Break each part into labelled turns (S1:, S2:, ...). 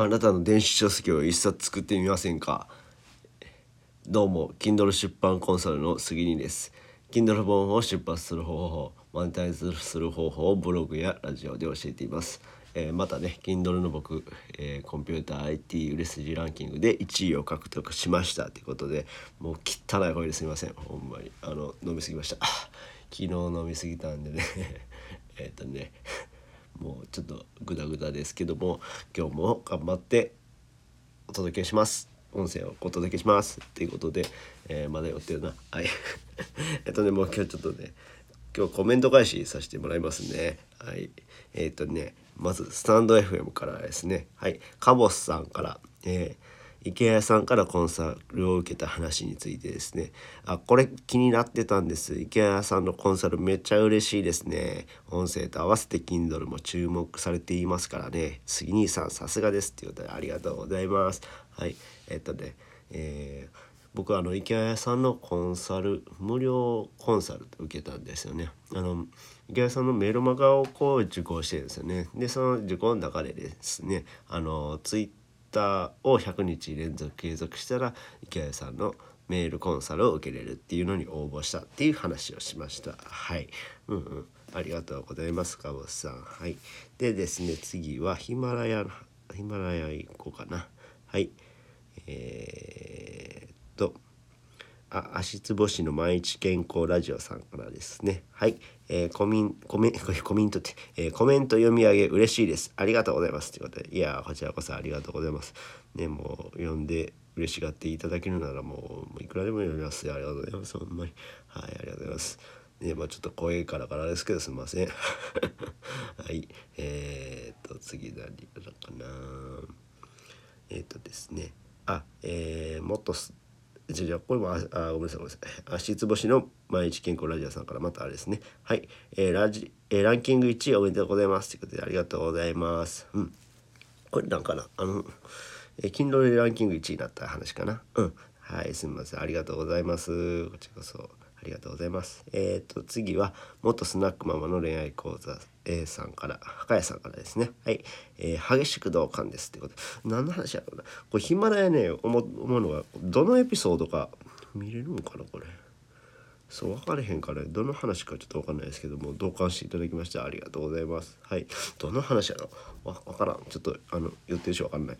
S1: あなたの電子書籍を一冊作ってみませんか？どうも Kindle 出版コンサルの杉にです。Kindle 本を出版する方法マネタイズする方法をブログやラジオで教えています。えー、またね Kindle の僕、えー、コンピューター IT 売れ筋ランキングで1位を獲得しましたということでもう汚い声ですみません。ほんまに。あの飲み過ぎました。昨日飲み過ぎたんでね。えっとね。もうちょっとグダグダですけども今日も頑張ってお届けします。音声をお届けしますということで、えー、まだ寄ってるな。はい。えっとねもう今日ちょっとね今日コメント返しさせてもらいますね。はい。えっ、とねまずスタンド FM からですね。はい。カボスさんから。えー池谷さんからコンサルを受けた話についてですね。あこれ気になってたんです。池谷さんのコンサルめっちゃ嬉しいですね。音声と合わせて Kindle も注目されていますからね。杉兄さんさすがですっていうことでありがとうございます。はい。えっとねえー、僕はあの池谷さんのコンサル無料コンサル受けたんですよね。あの池谷さんのメールマガをこう受講してるんですよね。でその受講の中でですねあのツイッターを100日連続継続したら池谷さんのメールコンサルを受けれるっていうのに応募したっていう話をしました。はい。うんうん。ありがとうございますかぼすさん。はい。でですね次はヒマラヤヒマラヤ行こうかな。はい。えー、っとあ足つぼしの毎日健康ラジオさんからですねはいえー、コミンコメ コメントって、えー、コメント読み上げ嬉しいです。ありがとうございます。ということで、いや、こちらこそありがとうございます。ね、もう読んで嬉しがっていただけるならもういくらでも読みます。ありがとうございます。ほんまに。はい、ありがとうございます。ね、まあちょっと声からからですけどすみません。はい、えー、っと、次何だかな。えー、っとですね、あ、えー、もっとじゃこれもああごめんなさい。ごめんなさい。足つぼしの毎日健康ラジオさんからまたあれですねはい、えー、ラジ、えー、ランキング1位おめでとうございます。ということでありがとうございますうん。これなんかな？あの、えー、Kindle ランキング1位になった話かな？うん。はいすみません。ありがとうございます。こちらこそ。ありがとうございます。えっ、ー、と次は元スナックママの恋愛講座 A さんから深谷さんからですね。はい、えー、激しく同感ですってこと。何の話やろうな。これヒマラヤね思うのはどのエピソードか見れるのかなこれ。そう分かれへんからどの話かちょっと分かんないですけども同感していただきましてありがとうございますはいどの話やろわ分からんちょっとあの言ってるし分かんない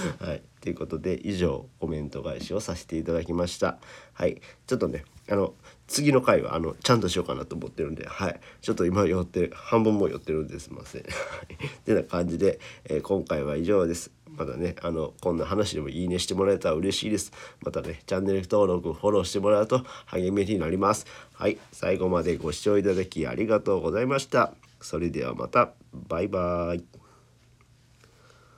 S1: はい。ということで以上コメント返しをさせていただきました。はい。ちょっとねあの次の回はあのちゃんとしようかなと思ってるんではい。ちょっと今寄ってる半分も寄ってるんですいません。ってな感じで、えー、今回は以上です。またねあのこんな話でもいいねしてもらえたら嬉しいです。またねチャンネル登録フォローしてもらうと励みになります。はい。最後までご視聴いただきありがとうございました。それではまた。バイバーイ。